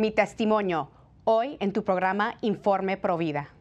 Mi testimonio, hoy en tu programa Informe Provida.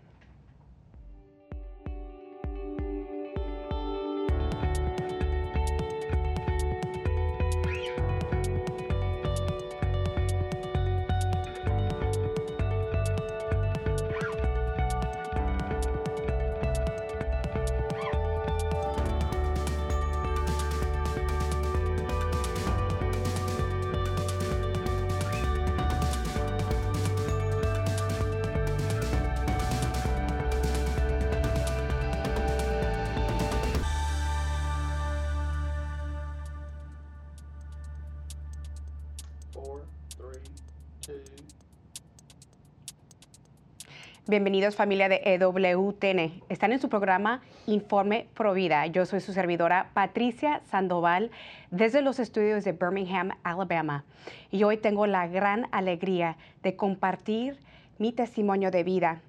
Bienvenidos familia de EWTN. Están en su programa Informe Provida. Yo soy su servidora Patricia Sandoval desde los estudios de Birmingham, Alabama. Y hoy tengo la gran alegría de compartir mi testimonio de vida.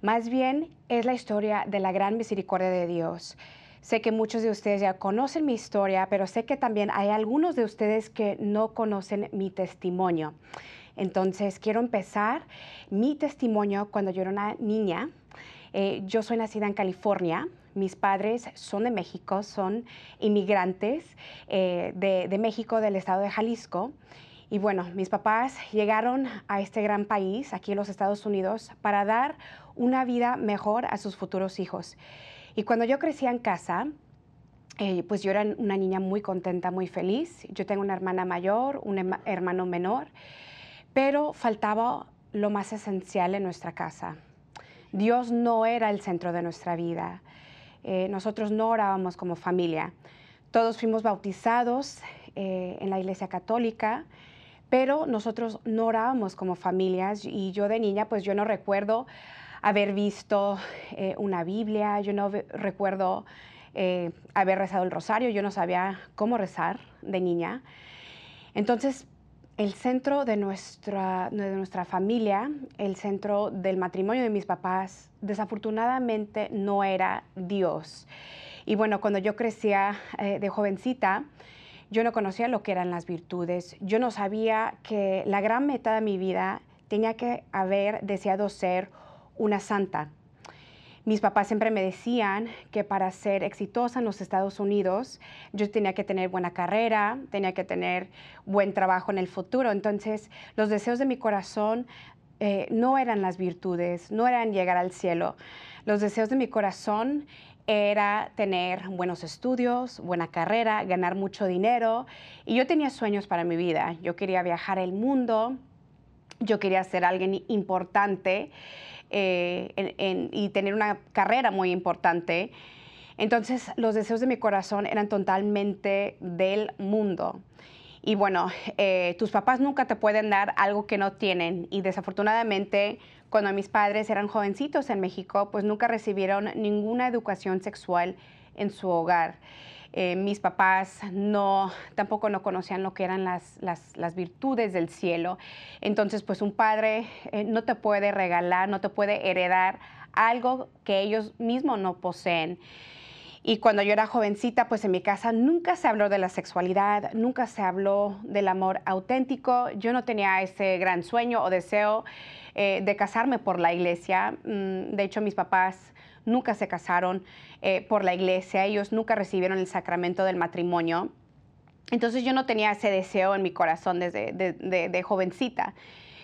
Más bien es la historia de la gran misericordia de Dios. Sé que muchos de ustedes ya conocen mi historia, pero sé que también hay algunos de ustedes que no conocen mi testimonio. Entonces, quiero empezar mi testimonio cuando yo era una niña. Eh, yo soy nacida en California. Mis padres son de México, son inmigrantes eh, de, México, del estado de Jalisco. Y bueno, mis papás llegaron a este gran país, aquí en los Estados Unidos, para dar una vida mejor a sus futuros hijos. Y cuando yo crecía en casa, eh, pues yo era una niña muy contenta, muy feliz. Yo tengo una hermana mayor, un hermano menor pero faltaba lo más esencial en nuestra casa. Dios no era el centro de nuestra vida. Eh, nosotros no orábamos como familia. Todos fuimos bautizados eh, en la iglesia católica, pero nosotros no orábamos como familias y yo de niña pues yo no recuerdo haber visto eh, una Biblia, yo no recuerdo haber rezado el rosario, yo no sabía cómo rezar de niña. Entonces el centro de nuestra, de nuestra familia, el centro del matrimonio de mis papás, desafortunadamente no era Dios. Y bueno, cuando yo crecía eh, de jovencita, yo no conocía lo que eran las virtudes. Yo no sabía que la gran meta de mi vida tenía que haber deseado ser una santa. Mis papás siempre me decían que para ser exitosa en los Estados Unidos yo tenía que tener buena carrera, tenía que tener buen trabajo en el futuro. Entonces los deseos de mi corazón eh, no eran las virtudes, no eran llegar al cielo. Los deseos de mi corazón era tener buenos estudios, buena carrera, ganar mucho dinero. Y yo tenía sueños para mi vida. Yo quería viajar el mundo, yo quería ser alguien importante. Eh, y tener una carrera muy importante. Entonces los deseos de mi corazón eran totalmente del mundo. Y bueno, eh, tus papás nunca te pueden dar algo que no tienen. Y desafortunadamente, cuando mis padres eran jovencitos en México, pues nunca recibieron ninguna educación sexual en su hogar. Eh, mis papás no, tampoco no conocían lo que eran las, las, virtudes del cielo. Entonces, pues un padre eh, no te puede regalar, no te puede heredar algo que ellos mismos no poseen. Y cuando yo era jovencita, pues en mi casa nunca se habló de la sexualidad, nunca se habló del amor auténtico. Yo no tenía ese gran sueño o deseo eh, de casarme por la iglesia. Mm, de hecho, mis papás nunca se casaron eh, por la iglesia, ellos nunca recibieron el sacramento del matrimonio. Entonces yo no tenía ese deseo en mi corazón desde de, jovencita.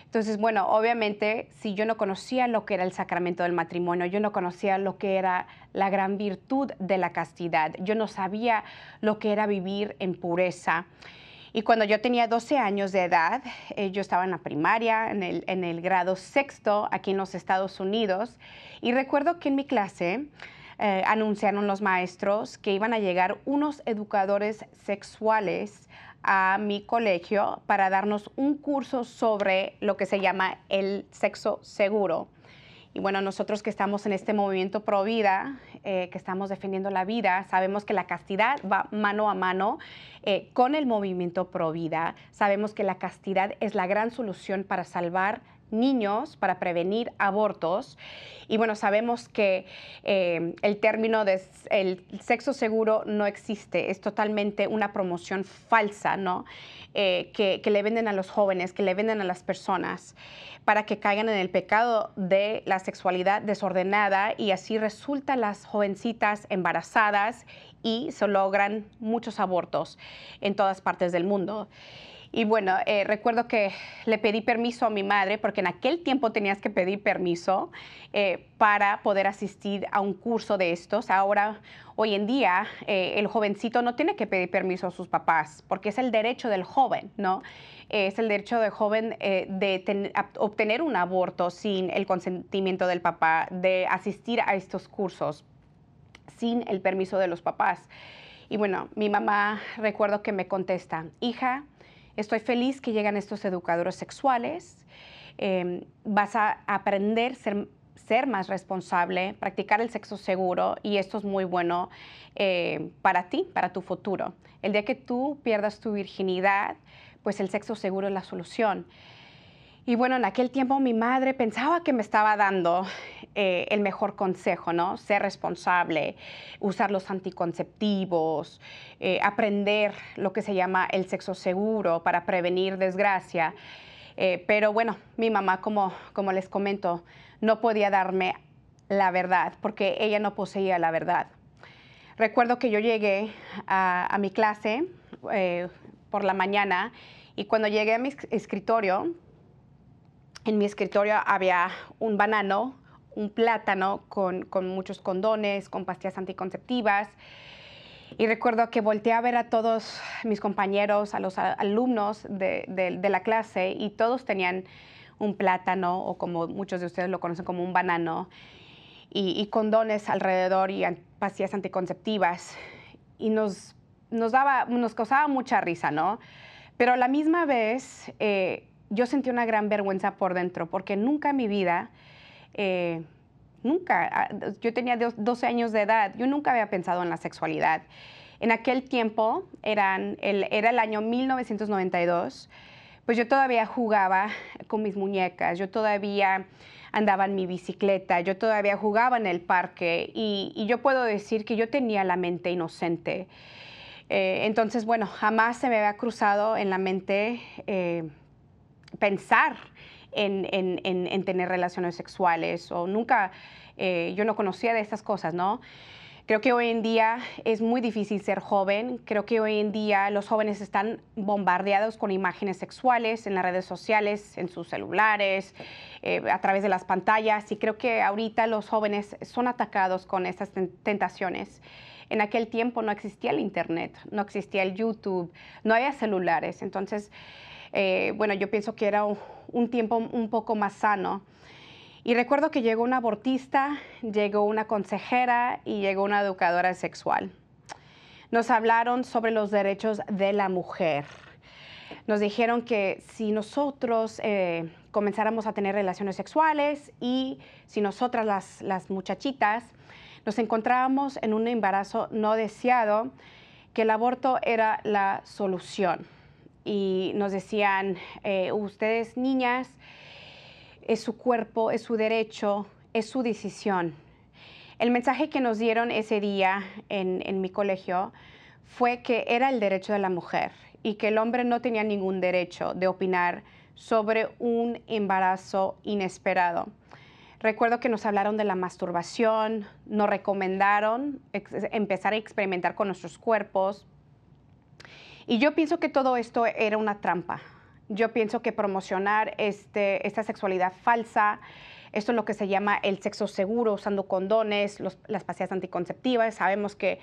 Entonces, bueno, obviamente, si yo no conocía lo que era el sacramento del matrimonio, yo no conocía lo que era la gran virtud de la castidad, yo no sabía lo que era vivir en pureza. Y cuando yo tenía 12 años de edad, eh, yo estaba en la primaria, en el, grado sexto, aquí en los Estados Unidos, y recuerdo que en mi clase eh, anunciaron los maestros que iban a llegar unos educadores sexuales a mi colegio para darnos un curso sobre lo que se llama el sexo seguro. Y bueno, nosotros que estamos en este movimiento pro vida, eh, que estamos defendiendo la vida, sabemos que la castidad va mano a mano eh, con el movimiento pro vida. Sabemos que la castidad es la gran solución para salvar niños para prevenir abortos. Y bueno, sabemos que eh, el término de el sexo seguro no existe, es totalmente una promoción falsa, ¿no? Eh, que, que, le venden a los jóvenes, que le venden a las personas para que caigan en el pecado de la sexualidad desordenada y así resultan las jovencitas embarazadas y se logran muchos abortos en todas partes del mundo. Y bueno, eh, recuerdo que le pedí permiso a mi madre, porque en aquel tiempo tenías que pedir permiso eh, para poder asistir a un curso de estos. Ahora, hoy en día, eh, el jovencito no tiene que pedir permiso a sus papás, porque es el derecho del joven, ¿no? es el derecho del joven de obtener un aborto sin el consentimiento del papá, de asistir a estos cursos sin el permiso de los papás. Y bueno, mi mamá recuerdo que me contesta, hija, Estoy feliz que llegan estos educadores sexuales. Em, vas a aprender a ser, más responsable, practicar el sexo seguro y esto es muy bueno eh, para ti, para tu futuro. El día que tú pierdas tu virginidad, pues el sexo seguro es la solución. Y bueno, en aquel tiempo mi madre pensaba que me estaba dando eh, el mejor consejo, ¿no? Ser responsable, usar los anticonceptivos, eh, aprender lo que se llama el sexo seguro para prevenir desgracia. Eh, pero bueno, mi mamá, como, como les comento, no podía darme la verdad porque ella no poseía la verdad. Recuerdo que yo llegué a, a mi clase por la mañana y cuando llegué a mi escritorio, en mi escritorio había un banano, un plátano con, muchos condones, con pastillas anticonceptivas. Y recuerdo que volteé a ver a todos mis compañeros, a los alumnos de, la clase, y todos tenían un plátano, o como muchos de ustedes lo conocen como un banano, y, condones alrededor y pastillas anticonceptivas. Y nos, nos, daba, nos causaba mucha risa, ¿no? Pero a la misma vez, eh, yo sentí una gran vergüenza por dentro, porque nunca en mi vida, eh, nunca, ah, yo tenía 12 años de edad, yo nunca había pensado en la sexualidad. En aquel tiempo, eran el, era el año 1992, pues yo todavía jugaba con mis muñecas, yo todavía andaba en mi bicicleta, yo todavía jugaba en el parque y, yo puedo decir que yo tenía la mente inocente. Eh, entonces, bueno, jamás se me había cruzado en la mente eh, pensar en, tener relaciones sexuales o nunca, eh, yo no conocía de estas cosas, ¿no? Creo que hoy en día es muy difícil ser joven. Creo que hoy en día los jóvenes están bombardeados con imágenes sexuales en las redes sociales, en sus celulares, eh, a través de las pantallas. Y creo que ahorita los jóvenes son atacados con estas tentaciones. En aquel tiempo no existía el Internet, no existía el YouTube, no había celulares. Entonces, eh, bueno, yo pienso que era un, tiempo un poco más sano. Y recuerdo que llegó una abortista, llegó una consejera y llegó una educadora sexual. Nos hablaron sobre los derechos de la mujer. Nos dijeron que si nosotros eh, comenzáramos a tener relaciones sexuales y si nosotras las, las muchachitas nos encontrábamos en un embarazo no deseado, que el aborto era la solución y nos decían, eh, ustedes niñas, es su cuerpo, es su derecho, es su decisión. El mensaje que nos dieron ese día en, en mi colegio fue que era el derecho de la mujer y que el hombre no tenía ningún derecho de opinar sobre un embarazo inesperado. Recuerdo que nos hablaron de la masturbación, nos recomendaron empezar a experimentar con nuestros cuerpos, y yo pienso que todo esto era una trampa. Yo pienso que promocionar este, esta sexualidad falsa, esto es lo que se llama el sexo seguro, usando condones, las pastillas anticonceptivas. Sabemos que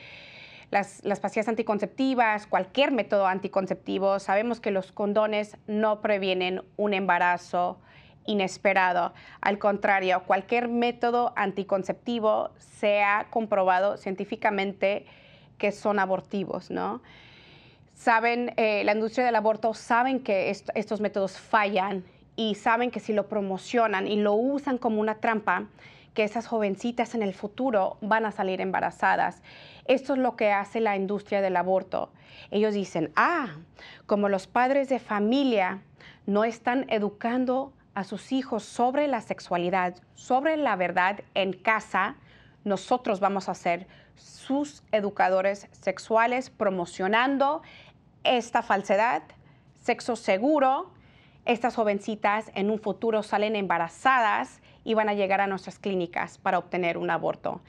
las, las, pastillas anticonceptivas, cualquier método anticonceptivo, sabemos que los condones no previenen un embarazo inesperado. Al contrario, cualquier método anticonceptivo se ha comprobado científicamente que son abortivos, ¿no? Saben, eh, la industria del aborto saben que estos métodos fallan y saben que si lo promocionan y lo usan como una trampa, que esas jovencitas en el futuro van a salir embarazadas. Esto es lo que hace la industria del aborto. Ellos dicen, ah, como los padres de familia no están educando a sus hijos sobre la sexualidad, sobre la verdad en casa, nosotros vamos a ser sus educadores sexuales promocionando esta falsedad, sexo seguro. Estas jovencitas en un futuro salen embarazadas y van a llegar a nuestras clínicas para obtener un aborto.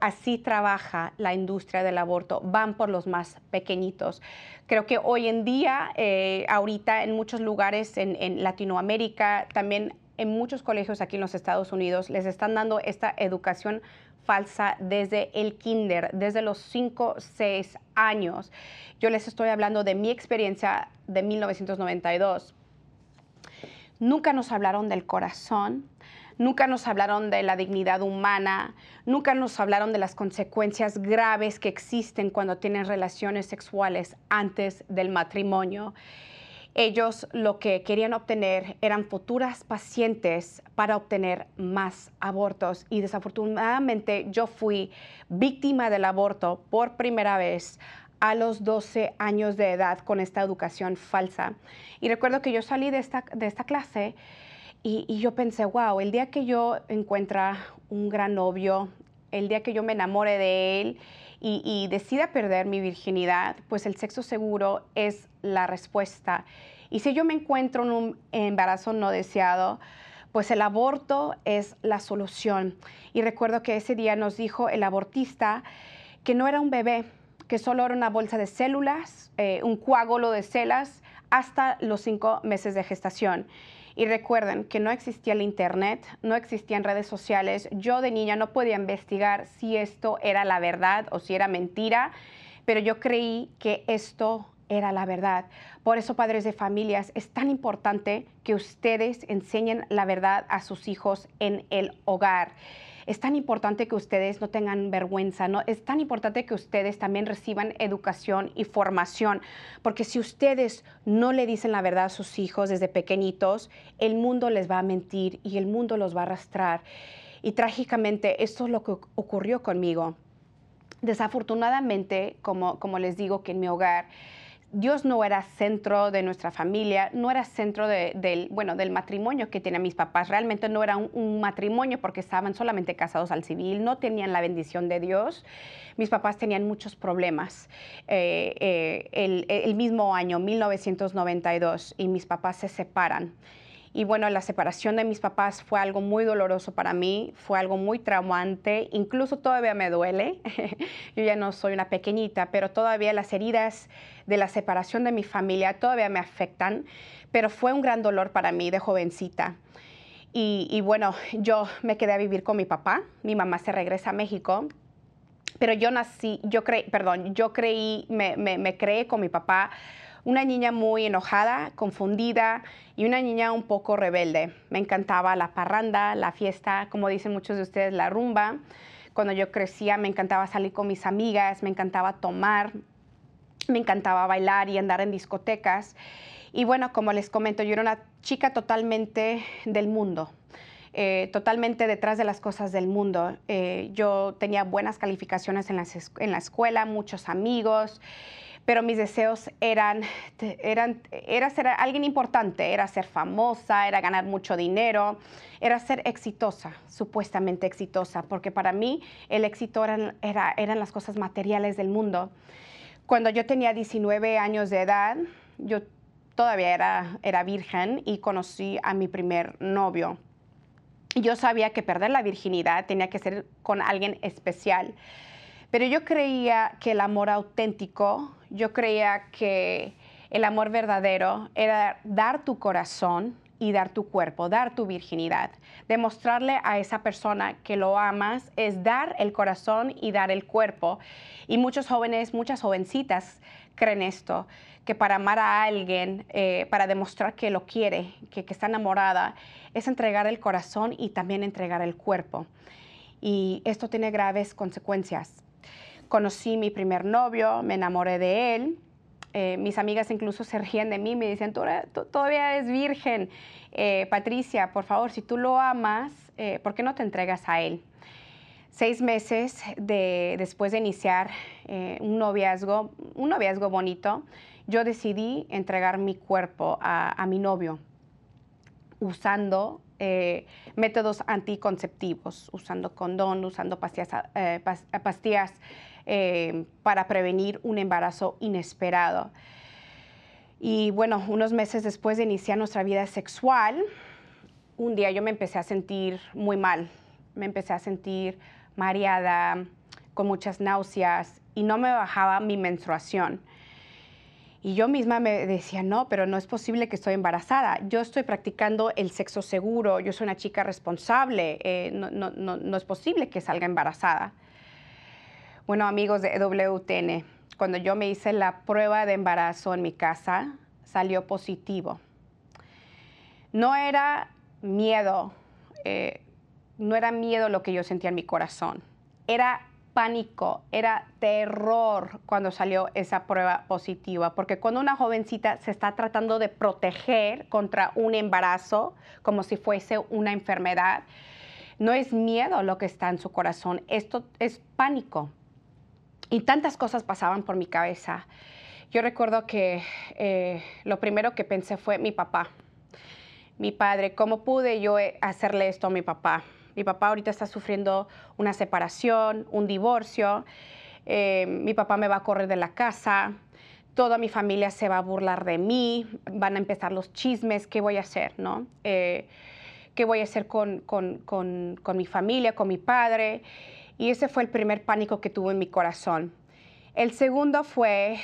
Así trabaja la industria del aborto, van por los más pequeñitos. Creo que hoy en día, eh, ahorita en muchos lugares en, en Latinoamérica, también en muchos colegios aquí en los Estados Unidos, les están dando esta educación falsa desde el kinder, desde los 5, 6 años. Yo les estoy hablando de mi experiencia de 1992. Nunca nos hablaron del corazón, Nunca nos hablaron de la dignidad humana, nunca nos hablaron de las consecuencias graves que existen cuando tienen relaciones sexuales antes del matrimonio. Ellos lo que querían obtener eran futuras pacientes para obtener más abortos y desafortunadamente yo fui víctima del aborto por primera vez a los 12 años de edad con esta educación falsa. Y recuerdo que yo salí de esta, de esta clase y, yo pensé, wow, el día que yo encuentra un gran novio, el día que yo me enamore de él y, decida perder mi virginidad, pues el sexo seguro es la respuesta. Y si yo me encuentro en un embarazo no deseado, pues el aborto es la solución. Y recuerdo que ese día nos dijo el abortista que no era un bebé, que solo era una bolsa de células, eh, un coágulo de celas hasta los cinco meses de gestación. Y recuerden que no existía el Internet, no existían redes sociales. Yo de niña no podía investigar si esto era la verdad o si era mentira, pero yo creí que esto era la verdad. Por eso, padres de familias, es tan importante que ustedes enseñen la verdad a sus hijos en el hogar es tan importante que ustedes no tengan vergüenza, ¿no? Es tan importante que ustedes también reciban educación y formación, porque si ustedes no le dicen la verdad a sus hijos desde pequeñitos, el mundo les va a mentir y el mundo los va a arrastrar. Y trágicamente, esto es lo que ocurrió conmigo. Desafortunadamente, como, como les digo, que en mi hogar, Dios no era centro de nuestra familia, no era centro del, bueno, del matrimonio que tenían mis papás. Realmente no era un, matrimonio porque estaban solamente casados al civil, no tenían la bendición de Dios. Mis papás tenían muchos problemas. Eh, eh, el, el mismo año, 1992, y mis papás se separan. Y bueno, la separación de mis papás fue algo muy doloroso para mí, fue algo muy traumante, incluso todavía me duele. Yo ya no soy una pequeñita, pero todavía las heridas de la separación de mi familia todavía me afectan, pero fue un gran dolor para mí de jovencita. Y, bueno, yo me quedé a vivir con mi papá, mi mamá se regresa a México, pero yo nací, yo creí, perdón, yo creí, me, me, me creé con mi papá una niña muy enojada, confundida y una niña un poco rebelde. Me encantaba la parranda, la fiesta, como dicen muchos de ustedes, la rumba. Cuando yo crecía me encantaba salir con mis amigas, me encantaba tomar, me encantaba bailar y andar en discotecas. Y bueno, como les comento, yo era una chica totalmente del mundo. Eh, totalmente detrás de las cosas del mundo. Eh, yo tenía buenas calificaciones en, en la escuela, muchos amigos, pero mis deseos eran, eran, era ser alguien importante, era ser famosa, era ganar mucho dinero, era ser exitosa, supuestamente exitosa, porque para mí el éxito eran, era, eran las cosas materiales del mundo. Cuando yo tenía 19 años de edad, yo todavía era, era virgen y conocí a mi primer novio. Yo sabía que perder la virginidad tenía que ser con alguien especial. Pero yo creía que el amor auténtico, yo creía que el amor verdadero era dar tu corazón y dar tu cuerpo, dar tu virginidad. Demostrarle a esa persona que lo amas es dar el corazón y dar el cuerpo. Y muchos jóvenes, muchas jovencitas creen esto, que para amar a alguien, eh, para demostrar que lo quiere, que, que está enamorada, es entregar el corazón y también entregar el cuerpo. Y esto tiene graves consecuencias conocí mi primer novio, me enamoré de él. Eh, mis amigas incluso se ríen de mí, me dicen, tú, todavía eres virgen. Eh, Patricia, por favor, si tú lo amas, eh, ¿por qué no te entregas a él? Seis meses de, después de iniciar un noviazgo, un noviazgo bonito, yo decidí entregar mi cuerpo a mi novio. usando eh, métodos anticonceptivos, usando condón, usando pastillas, eh, eh, para prevenir un embarazo inesperado. Y bueno, unos meses después de iniciar nuestra vida sexual, un día yo me empecé a sentir muy mal, me empecé a sentir mareada, con muchas náuseas y no me bajaba mi menstruación. Y yo misma me decía, no, pero no es posible que estoy embarazada. Yo estoy practicando el sexo seguro, yo soy una chica responsable, eh, no, no, no, es posible que salga embarazada. Bueno, amigos de WTN, cuando yo me hice la prueba de embarazo en mi casa, salió positivo. No era miedo, eh, no era miedo lo que yo sentía en mi corazón, era pánico, era terror cuando salió esa prueba positiva, porque cuando una jovencita se está tratando de proteger contra un embarazo como si fuese una enfermedad, no es miedo lo que está en su corazón, esto es pánico. Y tantas cosas pasaban por mi cabeza. Yo recuerdo que eh, lo primero que pensé fue mi papá, mi padre, ¿cómo pude yo hacerle esto a mi papá? Mi papá ahorita está sufriendo una separación, un divorcio. Eh, mi papá me va a correr de la casa. Toda mi familia se va a burlar de mí. Van a empezar los chismes. ¿Qué voy a hacer? ¿no? Eh, ¿Qué voy a hacer con, con, con, con mi familia, con mi padre? Y ese fue el primer pánico que tuve en mi corazón. El segundo fue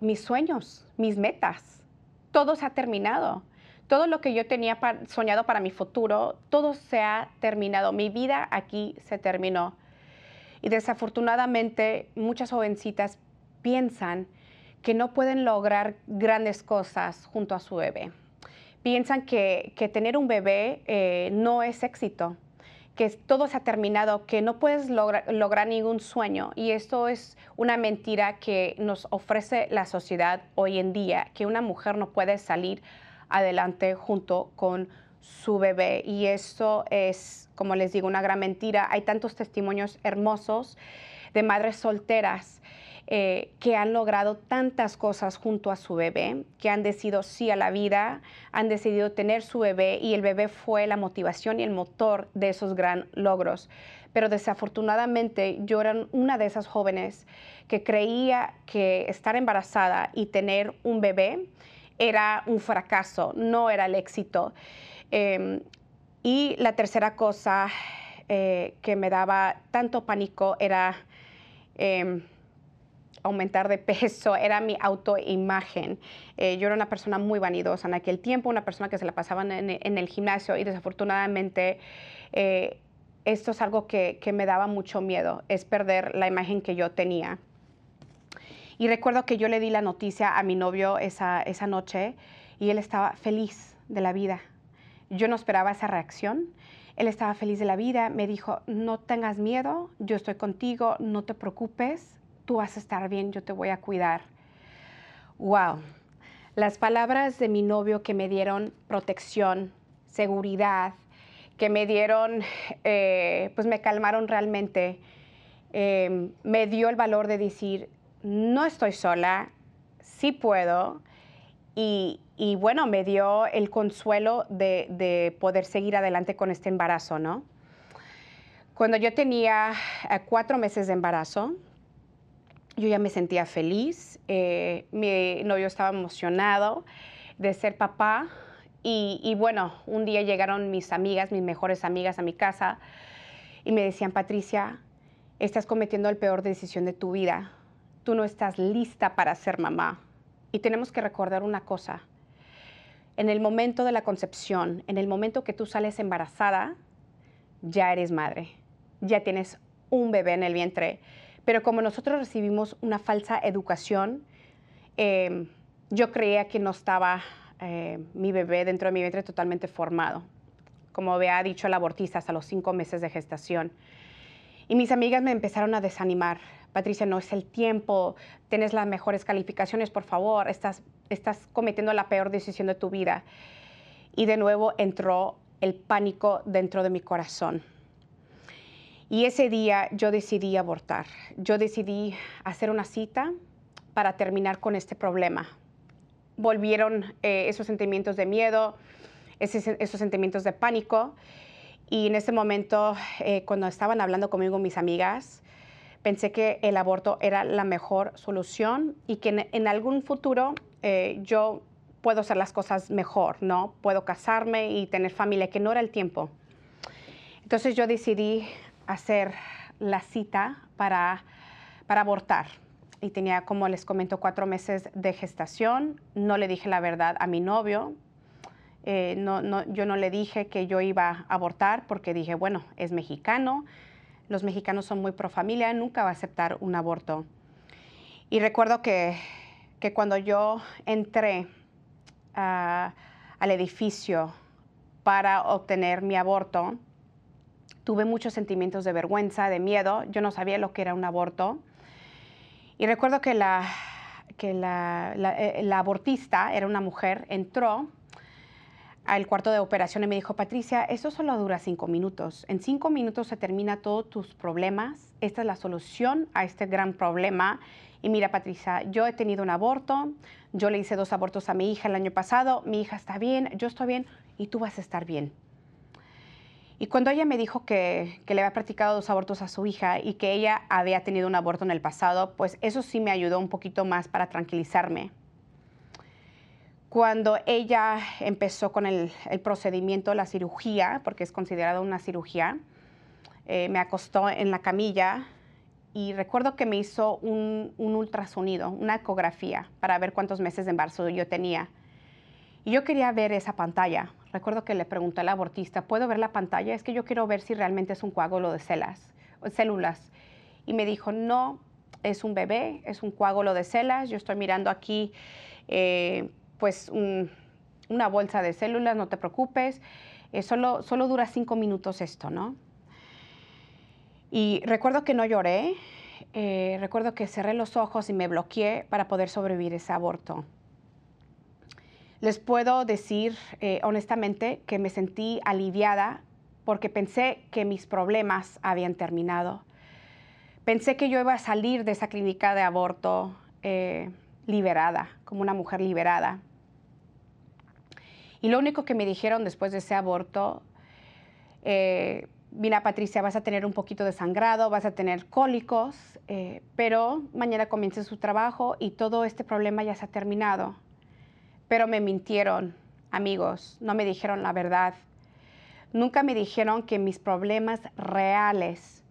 mis sueños, mis metas. Todo se ha terminado todo lo que yo tenía soñado para mi futuro, todo se ha terminado. Mi vida aquí se terminó. Y desafortunadamente muchas jovencitas piensan que no pueden lograr grandes cosas junto a su bebé. Piensan que, tener un bebé eh, no es éxito, que todo se ha terminado, que no puedes lograr ningún sueño. Y esto es una mentira que nos ofrece la sociedad hoy en día, que una mujer no puede salir adelante junto con su bebé. Y eso es, como les digo, una gran mentira. Hay tantos testimonios hermosos de madres solteras eh, que han logrado tantas cosas junto a su bebé, que han decidido sí a la vida, han decidido tener su bebé y el bebé fue la motivación y el motor de esos gran logros. Pero desafortunadamente yo era una de esas jóvenes que creía que estar embarazada y tener un bebé era un fracaso, no era el éxito. Em, y la tercera cosa eh, que me daba tanto pánico era em, aumentar de peso, era mi autoimagen. Eh, yo era una persona muy vanidosa en aquel tiempo, una persona que se la pasaba en, el gimnasio y desafortunadamente eh, esto es algo que, que me daba mucho miedo, es perder la imagen que yo tenía. Y recuerdo que yo le di la noticia a mi novio esa, esa noche y él estaba feliz de la vida. Yo no esperaba esa reacción. Él estaba feliz de la vida, me dijo, no tengas miedo, yo estoy contigo, no te preocupes, tú vas a estar bien, yo te voy a cuidar. Wow, las palabras de mi novio que me dieron protección, seguridad, que me dieron, eh, pues me calmaron realmente, eh, me dio el valor de decir, no estoy sola, sí puedo. Y, bueno, me dio el consuelo de, poder seguir adelante con este embarazo, ¿no? Cuando yo tenía eh, cuatro meses de embarazo, yo ya me sentía feliz, eh, mi novio estaba emocionado de ser papá y, y, bueno, un día llegaron mis amigas, mis mejores amigas a mi casa y me decían, Patricia, estás cometiendo la peor decisión de tu vida tú no estás lista para ser mamá. Y tenemos que recordar una cosa. En el momento de la concepción, en el momento que tú sales embarazada, ya eres madre, ya tienes un bebé en el vientre. Pero como nosotros recibimos una falsa educación, em, yo creía que no estaba eh, mi bebé dentro de mi vientre totalmente formado, como había dicho el abortista hasta los cinco meses de gestación. Y mis amigas me empezaron a desanimar. Patricia, no es el tiempo, tienes las mejores calificaciones, por favor, estás, estás cometiendo la peor decisión de tu vida. Y de nuevo entró el pánico dentro de mi corazón. Y ese día yo decidí abortar. Yo decidí hacer una cita para terminar con este problema. Volvieron eh, esos sentimientos de miedo, esos sentimientos de pánico. Y en ese momento, eh, cuando estaban hablando conmigo mis amigas, pensé que el aborto era la mejor solución y que en, algún futuro eh, yo puedo hacer las cosas mejor, ¿no? Puedo casarme y tener familia, que no era el tiempo. Entonces yo decidí hacer la cita para, para abortar. Y tenía, como les comento, cuatro meses de gestación. No le dije la verdad a mi novio. Eh, no, yo no le dije que yo iba a abortar porque dije, bueno, es mexicano, los mexicanos son muy pro familia, nunca va a aceptar un aborto. Y recuerdo que, que cuando yo entré al edificio para obtener mi aborto, tuve muchos sentimientos de vergüenza, de miedo. Yo no sabía lo que era un aborto. Y recuerdo que la, que la, eh, abortista, era una mujer, entró al cuarto de operación y me dijo, Patricia, eso solo dura cinco minutos. En cinco minutos se termina todos tus problemas. Esta es la solución a este gran problema. Y mira, Patricia, yo he tenido un aborto, yo le hice dos abortos a mi hija el año pasado, mi hija está bien, yo estoy bien y tú vas a estar bien. Y cuando ella me dijo que, le había practicado dos abortos a su hija y que ella había tenido un aborto en el pasado, pues eso sí me ayudó un poquito más para tranquilizarme. Cuando ella empezó con el, el procedimiento, la cirugía, porque es considerada una cirugía, eh, me acostó en la camilla y recuerdo que me hizo un, un, ultrasonido, una ecografía, para ver cuántos meses de embarazo yo tenía. Y yo quería ver esa pantalla. Recuerdo que le pregunté al abortista, ¿puedo ver la pantalla? Es que yo quiero ver si realmente es un coágulo de células. células. Y me dijo, no, es un bebé, es un coágulo de células. Yo estoy mirando aquí, eh, pues, una bolsa de células, no te preocupes. Eh, solo, solo dura cinco minutos esto, ¿no? Y recuerdo que no lloré, eh, recuerdo que cerré los ojos y me bloqueé para poder sobrevivir ese aborto. Les puedo decir eh, honestamente que me sentí aliviada porque pensé que mis problemas habían terminado. Pensé que yo iba a salir de esa clínica de aborto liberada, como una mujer liberada. Y lo único que me dijeron después de ese aborto mira Patricia, vas a tener un poquito de sangrado, vas a tener cólicos, eh, pero mañana comienza su trabajo y todo este problema ya se ha terminado. Pero me mintieron, amigos, no me dijeron la verdad. Nunca me dijeron que mis problemas reales,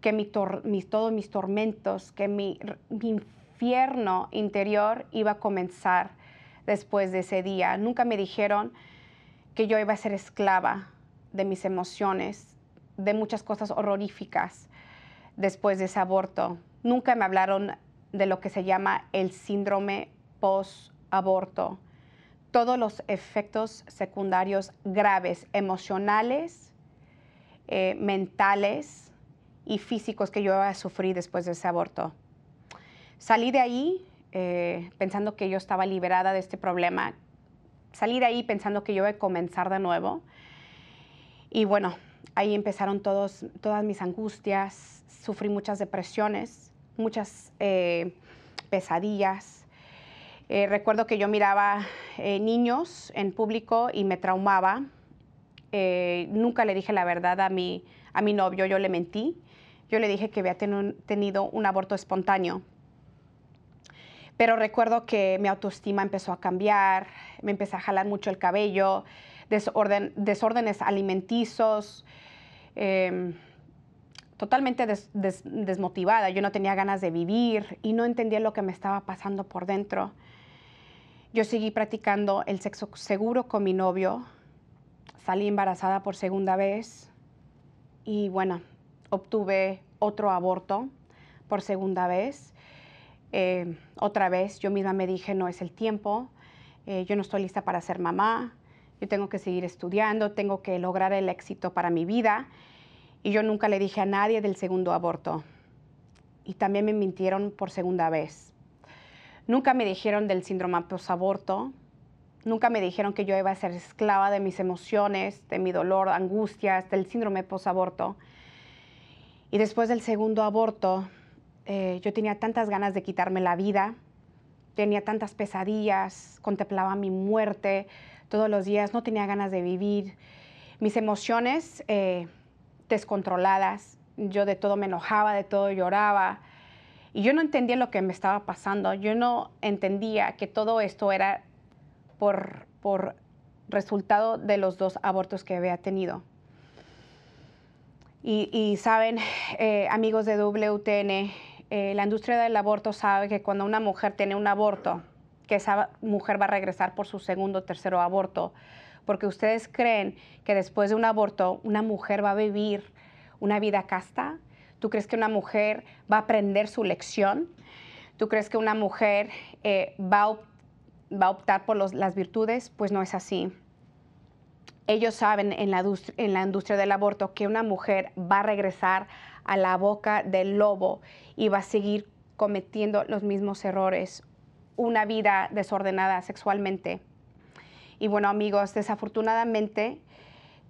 que mi mis, todos mis tormentos, que mi, mi infierno interior iba a comenzar después de ese día. Nunca me dijeron que yo iba a ser esclava de mis emociones, de muchas cosas horroríficas después de ese aborto. Nunca me hablaron de lo que se llama el síndrome post-aborto. Todos los efectos secundarios graves, emocionales, eh, mentales y físicos que yo iba a sufrir después de ese aborto. Salí de ahí eh, pensando que yo estaba liberada de este problema. Salí de ahí pensando que yo iba a comenzar de nuevo. Y bueno, ahí empezaron todos, todas mis angustias, sufrí muchas depresiones, muchas eh, pesadillas. Eh, recuerdo que yo miraba niños en público y me traumaba. nunca le dije la verdad a mi, a mi novio, yo le mentí. Yo le dije que había tenido un aborto espontáneo. Pero recuerdo que mi autoestima empezó a cambiar, me empecé a jalar mucho el cabello, desorden, desórdenes alimenticios, Em, totalmente desmotivada. Yo no tenía ganas de vivir y no entendía lo que me estaba pasando por dentro. Yo seguí practicando el sexo seguro con mi novio. Salí embarazada por segunda vez y bueno, obtuve otro aborto por segunda vez. Em, otra vez yo misma me dije, no es el tiempo, eh, yo no estoy lista para ser mamá, yo tengo que seguir estudiando, tengo que lograr el éxito para mi vida. Y yo nunca le dije a nadie del segundo aborto. Y también me mintieron por segunda vez. Nunca me dijeron del síndrome posaborto. Nunca me dijeron que yo iba a ser esclava de mis emociones, de mi dolor, angustias, del síndrome posaborto. Y después del segundo aborto, eh, yo tenía tantas ganas de quitarme la vida, tenía tantas pesadillas, contemplaba mi muerte, todos los días, no tenía ganas de vivir, mis emociones eh, descontroladas, yo de todo me enojaba, de todo lloraba. Y yo no entendía lo que me estaba pasando. Yo no entendía que todo esto era por, por resultado de los dos abortos que había tenido. Y, saben, eh, amigos de WTN, eh, la industria del aborto sabe que cuando una mujer tiene un aborto, que esa mujer va a regresar por su segundo o tercero aborto, porque ustedes creen que después de un aborto una mujer va a vivir una vida casta. ¿Tú crees que una mujer va a aprender su lección? ¿Tú crees que una mujer eh, va, a, optar por las virtudes? Pues no es así ellos saben en la, en la industria del aborto que una mujer va a regresar a la boca del lobo y va a seguir cometiendo los mismos errores, una vida desordenada sexualmente. Y bueno amigos, desafortunadamente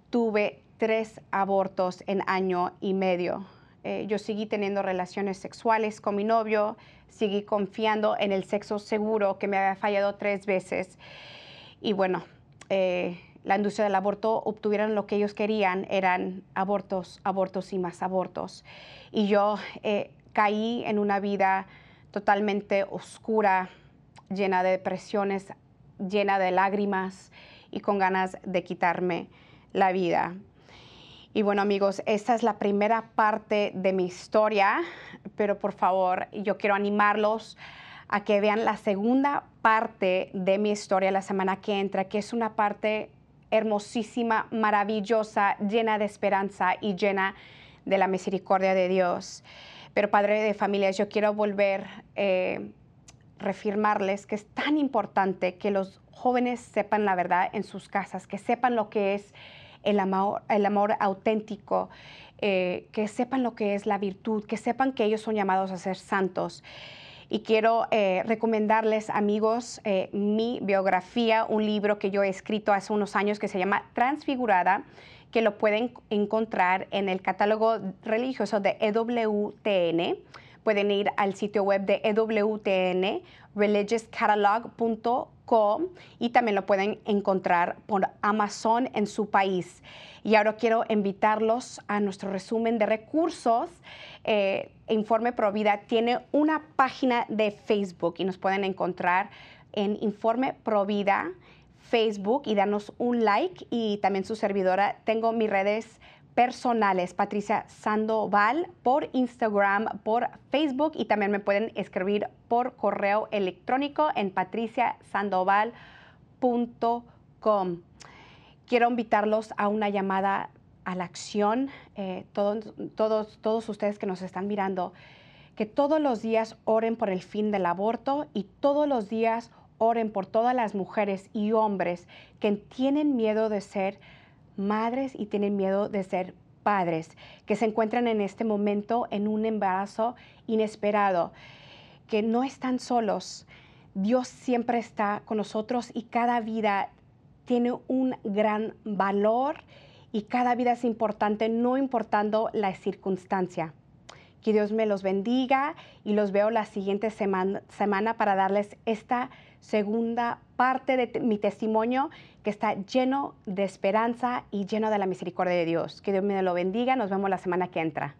tuve tres abortos en año y medio. Eh, yo seguí teniendo relaciones sexuales con mi novio, seguí confiando en el sexo seguro que me había fallado tres veces. Y bueno, eh, la industria del aborto obtuvieran lo que ellos querían, eran abortos, abortos y más abortos. Y yo eh, caí en una vida totalmente oscura, llena de depresiones, llena de lágrimas y con ganas de quitarme la vida. Y bueno amigos, esta es la primera parte de mi historia, pero por favor yo quiero animarlos a que vean la segunda parte de mi historia la semana que entra, que es una parte hermosísima, maravillosa, llena de esperanza y llena de la misericordia de Dios. Pero Padre de familias, yo quiero volver a eh, reafirmarles que es tan importante que los jóvenes sepan la verdad en sus casas, que sepan lo que es el amor, el amor auténtico, eh, que sepan lo que es la virtud, que sepan que ellos son llamados a ser santos y quiero eh, recomendarles, amigos, eh, mi biografía, un libro que yo he escrito hace unos años que se llama Transfigurada, que lo pueden encontrar en el catálogo religioso de EWTN. Pueden ir al sitio web de EWTN, y también lo pueden encontrar por Amazon en su país. Y ahora quiero invitarlos a nuestro resumen de recursos eh, Informe Provida tiene una página de Facebook y nos pueden encontrar en Informe Provida Facebook y darnos un like y también su servidora. Tengo mis redes personales, Patricia Sandoval, por Instagram, por Facebook y también me pueden escribir por correo electrónico en patriciasandoval.com. Quiero invitarlos a una llamada a la acción, eh, todos, todos, todos ustedes que nos están mirando, que todos los días oren por el fin del aborto y todos los días oren por todas las mujeres y hombres que tienen miedo de ser madres y tienen miedo de ser padres, que se encuentran en este momento en un embarazo inesperado, que no están solos. Dios siempre está con nosotros y cada vida tiene un gran valor y cada vida es importante, no importando la circunstancia. Que Dios me los bendiga y los veo la siguiente semana, semana para darles esta segunda parte de mi testimonio que está lleno de esperanza y lleno de la misericordia de Dios. Que Dios me lo bendiga. Nos vemos la semana que entra.